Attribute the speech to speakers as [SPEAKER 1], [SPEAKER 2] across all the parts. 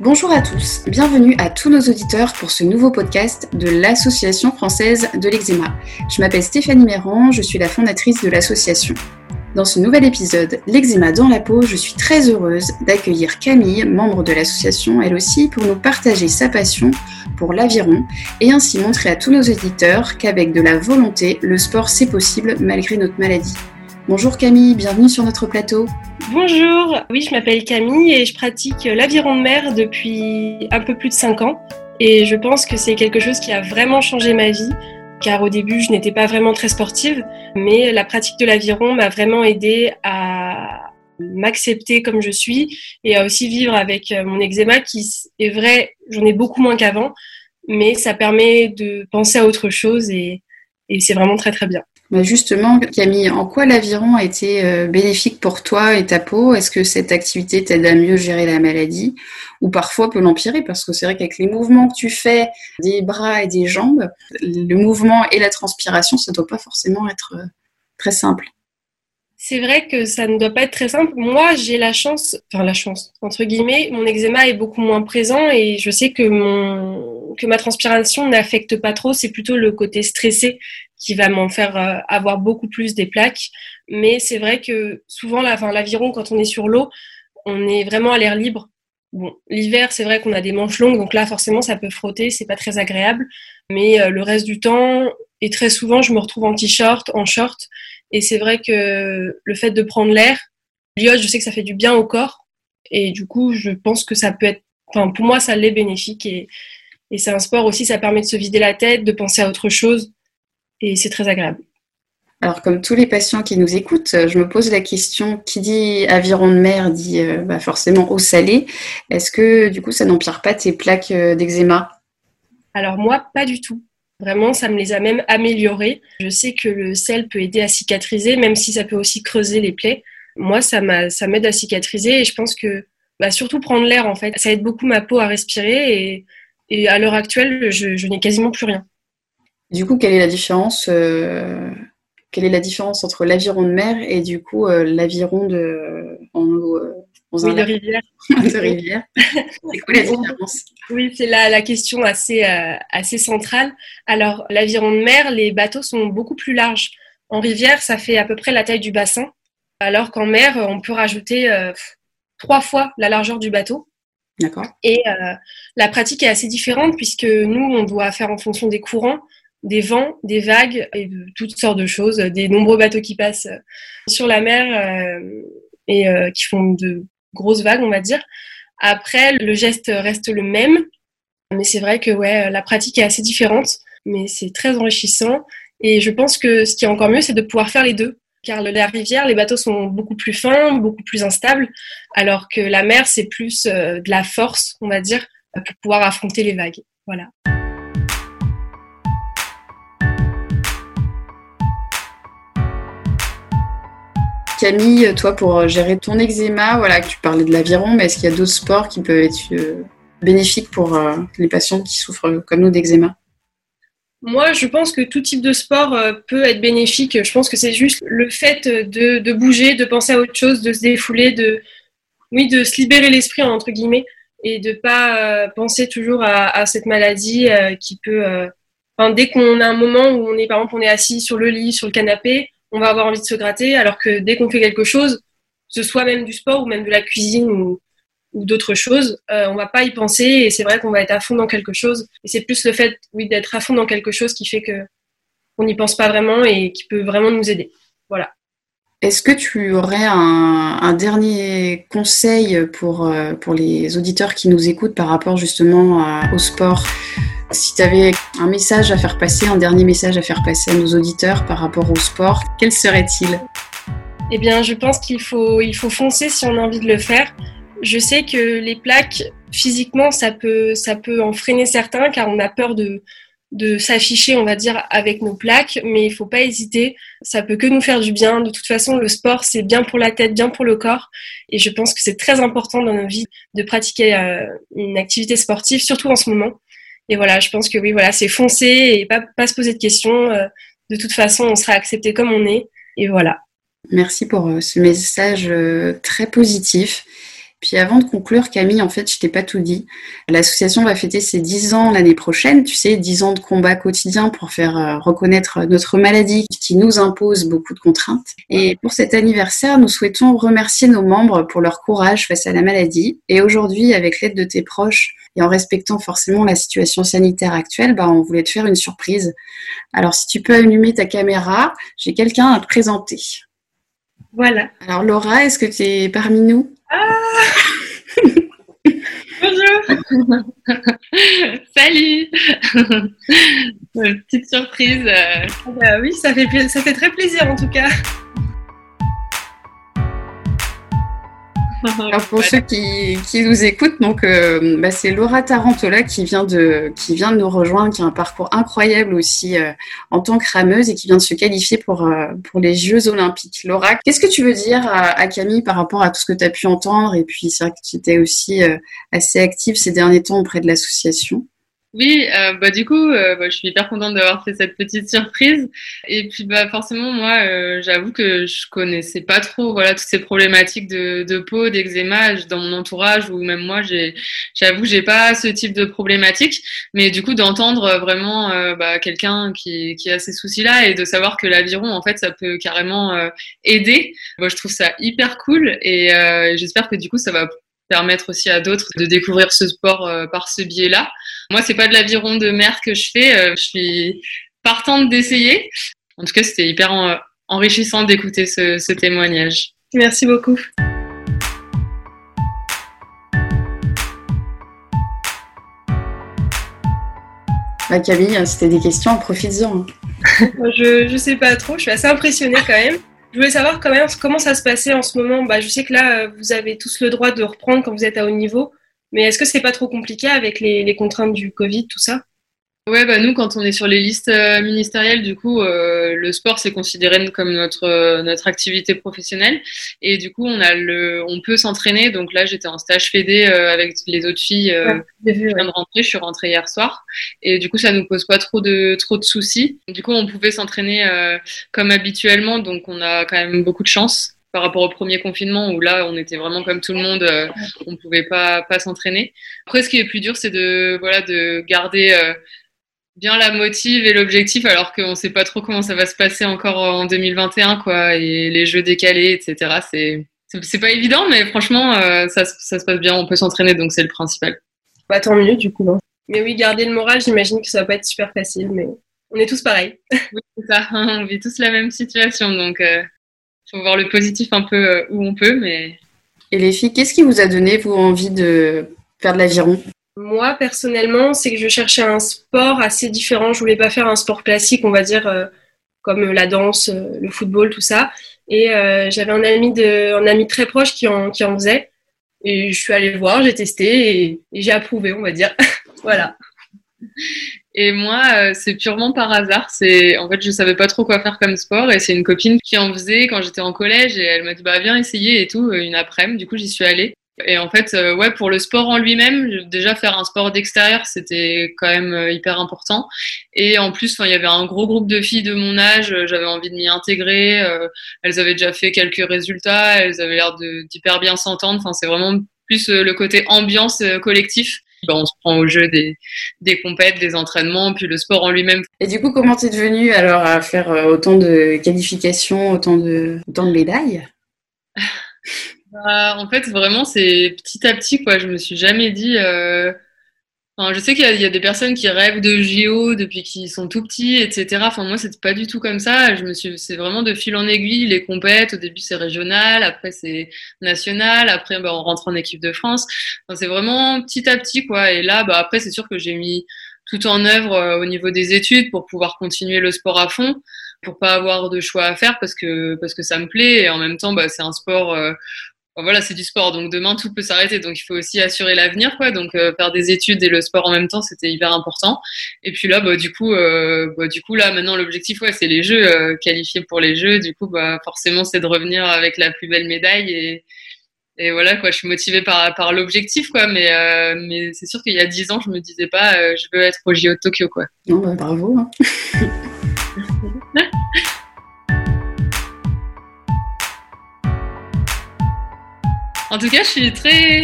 [SPEAKER 1] Bonjour à tous, bienvenue à tous nos auditeurs pour ce nouveau podcast de l'Association française de l'eczéma. Je m'appelle Stéphanie Méran, je suis la fondatrice de l'association. Dans ce nouvel épisode, L'eczéma dans la peau, je suis très heureuse d'accueillir Camille, membre de l'association, elle aussi, pour nous partager sa passion pour l'aviron et ainsi montrer à tous nos auditeurs qu'avec de la volonté, le sport c'est possible malgré notre maladie. Bonjour Camille, bienvenue sur notre plateau.
[SPEAKER 2] Bonjour, oui je m'appelle Camille et je pratique l'aviron de mer depuis un peu plus de 5 ans et je pense que c'est quelque chose qui a vraiment changé ma vie car au début je n'étais pas vraiment très sportive mais la pratique de l'aviron m'a vraiment aidé à m'accepter comme je suis et à aussi vivre avec mon eczéma qui est vrai, j'en ai beaucoup moins qu'avant mais ça permet de penser à autre chose et c'est vraiment très très bien.
[SPEAKER 1] Bah, justement, Camille, en quoi l'aviron a été euh, bénéfique pour toi et ta peau? Est-ce que cette activité t'aide à mieux gérer la maladie? Ou parfois peut l'empirer? Parce que c'est vrai qu'avec les mouvements que tu fais des bras et des jambes, le mouvement et la transpiration, ça ne doit pas forcément être euh, très simple.
[SPEAKER 2] C'est vrai que ça ne doit pas être très simple. Moi, j'ai la chance, enfin la chance, entre guillemets, mon eczéma est beaucoup moins présent et je sais que, mon, que ma transpiration n'affecte pas trop. C'est plutôt le côté stressé qui va m'en faire euh, avoir beaucoup plus des plaques. Mais c'est vrai que souvent, l'aviron, quand on est sur l'eau, on est vraiment à l'air libre. Bon, l'hiver, c'est vrai qu'on a des manches longues, donc là, forcément, ça peut frotter, c'est pas très agréable. Mais euh, le reste du temps, et très souvent, je me retrouve en t-shirt, en short, et c'est vrai que le fait de prendre l'air, l'iode, je sais que ça fait du bien au corps. Et du coup, je pense que ça peut être, enfin, pour moi, ça l'est bénéfique. Et, et c'est un sport aussi, ça permet de se vider la tête, de penser à autre chose. Et c'est très agréable.
[SPEAKER 1] Alors, comme tous les patients qui nous écoutent, je me pose la question qui dit aviron de mer dit euh, bah, forcément eau salée. Est-ce que du coup, ça n'empire pas tes plaques euh, d'eczéma?
[SPEAKER 2] Alors, moi, pas du tout. Vraiment, ça me les a même améliorées. Je sais que le sel peut aider à cicatriser, même si ça peut aussi creuser les plaies. Moi, ça m'aide à cicatriser et je pense que bah, surtout prendre l'air, en fait, ça aide beaucoup ma peau à respirer et, à l'heure actuelle, je, n'ai quasiment plus rien.
[SPEAKER 1] Du coup, quelle est la différence euh, Quelle est la différence entre l'aviron de mer et du coup euh, l'aviron de en eau euh,
[SPEAKER 2] oui, de rivière.
[SPEAKER 1] de rivière. C'est quoi la différence?
[SPEAKER 2] Oui, c'est la, la, question assez, euh, assez centrale. Alors, l'aviron de mer, les bateaux sont beaucoup plus larges. En rivière, ça fait à peu près la taille du bassin, alors qu'en mer, on peut rajouter trois fois la largeur du bateau.
[SPEAKER 1] D'accord.
[SPEAKER 2] Et la pratique est assez différente puisque nous, on doit faire en fonction des courants, des vents, des vagues et de toutes sortes de choses, des nombreux bateaux qui passent sur la mer et qui font de grosse vague, on va dire. Après, le geste reste le même, mais c'est vrai que ouais, la pratique est assez différente, mais c'est très enrichissant. Et je pense que ce qui est encore mieux, c'est de pouvoir faire les deux. Car la rivière, les bateaux sont beaucoup plus fins, beaucoup plus instables, alors que la mer, c'est plus euh, de la force, on va dire, pour pouvoir affronter les vagues. Voilà.
[SPEAKER 1] Camille, toi, pour euh, gérer ton eczéma, voilà, tu parlais de l'aviron, mais est-ce qu'il y a d'autres sports qui peuvent être euh, bénéfiques pour euh, les patients qui souffrent comme nous d'eczéma?
[SPEAKER 2] Moi, je pense que tout type de sport peut être bénéfique. Je pense que c'est juste le fait de, bouger, de penser à autre chose, de se défouler, de, oui, de se libérer l'esprit, entre guillemets, et de pas penser toujours à, cette maladie qui peut. dès qu'on a un moment où on est, par exemple, on est assis sur le lit, sur le canapé, on va avoir envie de se gratter, alors que dès qu'on fait quelque chose, que ce soit même du sport ou même de la cuisine ou, d'autres choses, euh, on va pas y penser et c'est vrai qu'on va être à fond dans quelque chose. Et c'est plus le fait, d'être à fond dans quelque chose qui fait que on n'y pense pas vraiment et qui peut vraiment nous aider. Voilà.
[SPEAKER 1] Est-ce que tu aurais un, dernier conseil pour, euh, pour les auditeurs qui nous écoutent par rapport justement au sport? Si tu avais un message à faire passer, un dernier message à faire passer à nos auditeurs par rapport au sport, quel serait-il?
[SPEAKER 2] Eh bien, je pense qu'il faut, il faut foncer si on a envie de le faire. Je sais que les plaques, physiquement, ça peut, ça peut en freiner certains car on a peur de, de s'afficher, on va dire, avec nos plaques, mais il faut pas hésiter. Ça peut que nous faire du bien. De toute façon, le sport, c'est bien pour la tête, bien pour le corps. Et je pense que c'est très important dans nos vies de pratiquer euh, une activité sportive, surtout en ce moment. Et voilà, je pense que oui, voilà, c'est foncer et pas, pas se poser de questions. Euh, de toute façon, on sera accepté comme on est. Et voilà.
[SPEAKER 1] Merci pour euh, ce message euh, très positif. Puis avant de conclure, Camille, en fait, je t'ai pas tout dit. L'association va fêter ses 10 ans l'année prochaine. Tu sais, 10 ans de combat quotidien pour faire euh, reconnaître notre maladie qui nous impose beaucoup de contraintes. Et pour cet anniversaire, nous souhaitons remercier nos membres pour leur courage face à la maladie. Et aujourd'hui, avec l'aide de tes proches et en respectant forcément la situation sanitaire actuelle, bah, on voulait te faire une surprise. Alors, si tu peux allumer ta caméra, j'ai quelqu'un à te présenter.
[SPEAKER 2] Voilà.
[SPEAKER 1] Alors, Laura, est-ce que tu es parmi nous?
[SPEAKER 2] Ah Bonjour Salut Petite surprise. Ah bah oui, ça fait très plaisir en tout cas.
[SPEAKER 1] Alors pour ceux qui, qui, nous écoutent, donc euh, bah c'est Laura Tarantola qui vient de qui vient de nous rejoindre, qui a un parcours incroyable aussi euh, en tant que rameuse et qui vient de se qualifier pour euh, pour les Jeux Olympiques. Laura, qu'est-ce que tu veux dire à, Camille par rapport à tout ce que tu as pu entendre? Et puis c'est vrai que tu étais aussi assez active ces derniers temps auprès de l'association.
[SPEAKER 3] Oui, euh, bah du coup, euh, bah, je suis hyper contente d'avoir fait cette petite surprise. Et puis, bah forcément, moi, euh, j'avoue que je connaissais pas trop, voilà, toutes ces problématiques de, de peau, d'eczéma dans mon entourage ou même moi, j'ai, j'avoue, j'ai pas ce type de problématique. Mais du coup, d'entendre vraiment bah, quelqu'un qui, qui a ces soucis-là et de savoir que l'aviron, en fait, ça peut carrément aider. Moi, je trouve ça hyper cool et j'espère que du coup, ça va permettre aussi à d'autres de découvrir ce sport par ce biais-là. Moi, c'est pas de l'aviron de mer que je fais. Euh, je suis partante d'essayer. En tout cas, c'était hyper enrichissant d'écouter ce, témoignage.
[SPEAKER 2] Merci beaucoup.
[SPEAKER 1] Bah, Camille, c'était des questions, profites-en. Hein.
[SPEAKER 2] je, je sais pas trop, je suis assez impressionnée quand même. Je voulais savoir comment ça se passait en ce moment. Bah, je sais que là, vous avez tous le droit de reprendre quand vous êtes à haut niveau. Mais est-ce que c'est pas trop compliqué avec les, contraintes du Covid, tout ça?
[SPEAKER 3] Ouais, bah nous, quand on est sur les listes euh, ministérielles, du coup, euh, le sport c'est considéré comme notre euh, notre activité professionnelle, et du coup, on a le, on peut s'entraîner. Donc là, j'étais en stage fédé avec les autres filles. je viens de rentrer, je suis rentrée hier soir, et du coup, ça nous pose pas trop de trop de soucis. Du coup, on pouvait s'entraîner comme habituellement, donc on a quand même beaucoup de chance par rapport au premier confinement où là on était vraiment comme tout le monde, euh, on pouvait pas pas s'entraîner. Après ce qui est plus dur c'est de voilà de garder euh, bien la motive et l'objectif alors qu'on sait pas trop comment ça va se passer encore en 2021 quoi et les jeux décalés etc. C'est c'est pas évident mais franchement euh, ça, ça se passe bien, on peut s'entraîner donc c'est le principal.
[SPEAKER 2] Bah tant mieux du coup. Mais oui garder le moral j'imagine que ça va pas être super facile mais on est tous pareils.
[SPEAKER 3] oui c'est ça, on vit tous la même situation donc faut voir le positif un peu euh, où on peut, mais.
[SPEAKER 1] Et les filles, qu'est-ce qui vous a donné vous envie de faire de l'aviron?
[SPEAKER 2] Moi personnellement, c'est que je cherchais un sport assez différent. Je voulais pas faire un sport classique, on va dire euh, comme la danse, euh, le football, tout ça. Et j'avais un ami un ami très proche qui en, faisait. Et je suis allée voir, j'ai testé et j'ai approuvé, on va dire. voilà.
[SPEAKER 3] Et moi, euh, c'est purement par hasard. C'est en fait, je savais pas trop quoi faire comme sport et c'est une copine qui en faisait quand j'étais en collège et elle m'a dit bah viens essayer et tout euh, une après-midi. Du coup, j'y suis allée. Et en fait, euh, ouais, pour le sport en lui-même, déjà faire un sport d'extérieur, c'était quand même hyper important. Et en plus, il y avait un gros groupe de filles de mon âge. J'avais envie de m'y intégrer. elles avaient déjà fait quelques résultats. Elles avaient l'air d'hyper bien s'entendre. Enfin, c'est vraiment plus le côté ambiance collectif bah, on se prend au jeu des, des compètes, des entraînements, puis le sport en lui-même.
[SPEAKER 1] Et du coup, comment t'es devenu alors à faire euh, autant de qualifications, autant de, autant de médailles?
[SPEAKER 3] bah, En fait, vraiment, c'est petit à petit, quoi. Je me suis jamais dit, euh, je sais qu'il y, a des personnes qui rêvent de JO depuis qu'ils sont tout petits, etc. Enfin, moi, c'était pas du tout comme ça. Je me suis, c'est vraiment de fil en aiguille. Les compètes, au début, c'est régional, après, c'est national, après, bah, on rentre en équipe de France. Enfin, c'est vraiment petit à petit, quoi. Et là, bah, après, c'est sûr que j'ai mis tout en œuvre euh, au niveau des études pour pouvoir continuer le sport à fond, pour pas avoir de choix à faire parce que parce que ça me plaît et en même temps, bah, c'est un sport euh, voilà, c'est du sport, donc demain tout peut s'arrêter, donc il faut aussi assurer l'avenir, quoi. Donc euh, faire des études et le sport en même temps, c'était hyper important. Et puis là, bah, du coup, euh, bah, du coup là, maintenant l'objectif, ouais, c'est les Jeux, euh, qualifiés pour les Jeux. Du coup, bah, forcément, c'est de revenir avec la plus belle médaille et, voilà, quoi. Je suis motivée par par l'objectif, quoi. Mais mais c'est sûr qu'il y a dix ans, je me disais pas, je veux être au JO de Tokyo, quoi.
[SPEAKER 1] Non, bah, bravo. Hein.
[SPEAKER 3] En tout cas, je suis très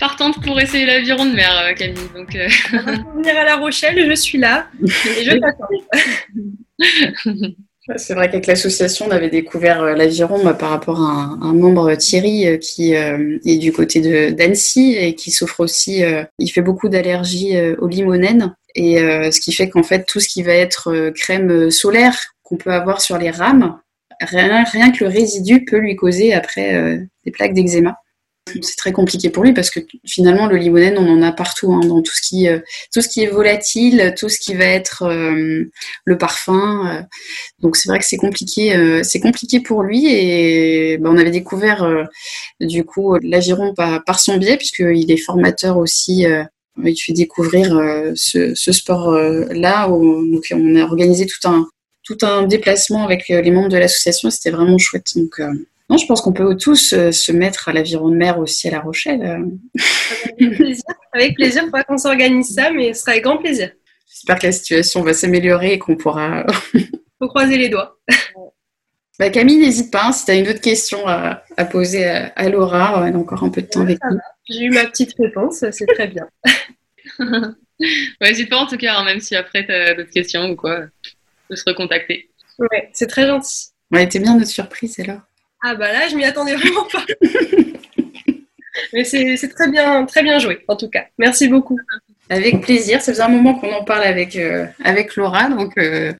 [SPEAKER 3] partante pour essayer l'aviron de mer, euh, Camille. Donc, euh...
[SPEAKER 2] venir à La Rochelle, je suis là et je t'attends.
[SPEAKER 1] C'est vrai qu'avec l'association, on avait découvert euh, l'aviron bah, par rapport à un, membre Thierry qui euh, est du côté d'Annecy et qui souffre aussi. il fait beaucoup d'allergies aux limonènes et ce qui fait qu'en fait tout ce qui va être crème solaire qu'on peut avoir sur les rames, rien, rien que le résidu peut lui causer après des plaques d'eczéma c'est très compliqué pour lui parce que finalement le limonène on en a partout hein, dans tout ce qui euh, tout ce qui est volatile tout ce qui va être euh, le parfum euh. donc c'est vrai que c'est compliqué c'est compliqué pour lui et ben, on avait découvert du coup l'aviron par, son biais puisqu'il est formateur aussi il fait découvrir ce, ce, sport là donc on a organisé tout un tout un déplacement avec les membres de l'association c'était vraiment chouette donc non, je pense qu'on peut tous euh, se mettre à l'aviron de mer aussi à La Rochelle.
[SPEAKER 2] Avec plaisir, avec plaisir. Faudra qu'on s'organise ça, mais ce sera avec grand plaisir.
[SPEAKER 1] J'espère que la situation va s'améliorer et qu'on pourra.
[SPEAKER 2] Faut croiser les doigts.
[SPEAKER 1] Bah, Camille, n'hésite pas hein, si tu as une autre question à, poser à, Laura. On a encore un peu de temps avec nous.
[SPEAKER 2] J'ai eu ma petite réponse, c'est très bien.
[SPEAKER 3] N'hésite pas en tout cas, hein, même si après tu as d'autres questions ou quoi, de se recontacter.
[SPEAKER 2] Ouais, c'est très gentil.
[SPEAKER 1] Ouais, était bien notre surprise alors.
[SPEAKER 2] Ah bah là, je m'y attendais vraiment pas. Mais c'est très bien, très bien joué, en tout cas. Merci beaucoup.
[SPEAKER 1] Avec plaisir. Ça faisait un moment qu'on en parle avec, euh, avec Laura, donc euh,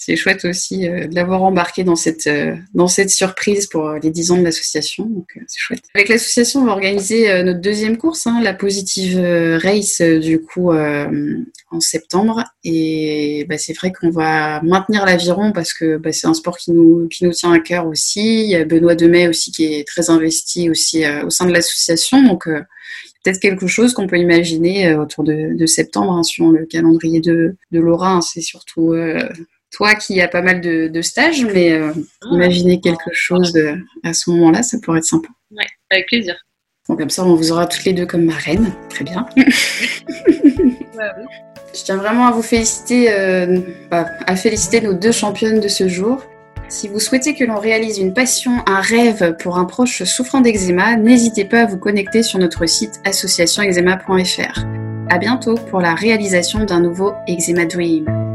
[SPEAKER 1] c'est chouette aussi euh, de l'avoir embarqué dans cette, euh, dans cette surprise pour euh, les 10 ans de l'association. Donc, c'est chouette. Avec l'association, on va organiser notre deuxième course, hein, la Positive Race, du coup, en septembre. Et bah, c'est vrai qu'on va maintenir l'aviron parce que bah, c'est un sport qui nous, qui nous tient à cœur aussi. Il y a Benoît Demet aussi qui est très investi aussi au sein de l'association. Donc, peut-être quelque chose qu'on peut imaginer autour de, septembre, hein, sur le calendrier de, de Laura. Hein, c'est surtout toi qui as pas mal de, stages, mais euh, ah. imaginez quelque chose à ce moment-là, ça pourrait être sympa.
[SPEAKER 3] Ouais, avec plaisir.
[SPEAKER 1] Donc comme ça, on vous aura toutes les deux comme marraines. Très bien. Je tiens vraiment à vous féliciter, euh, bah, à féliciter nos deux championnes de ce jour. Si vous souhaitez que l'on réalise une passion, un rêve pour un proche souffrant d'eczéma, n'hésitez pas à vous connecter sur notre site associationeczéma.fr. À bientôt pour la réalisation d'un nouveau Eczéma Dream.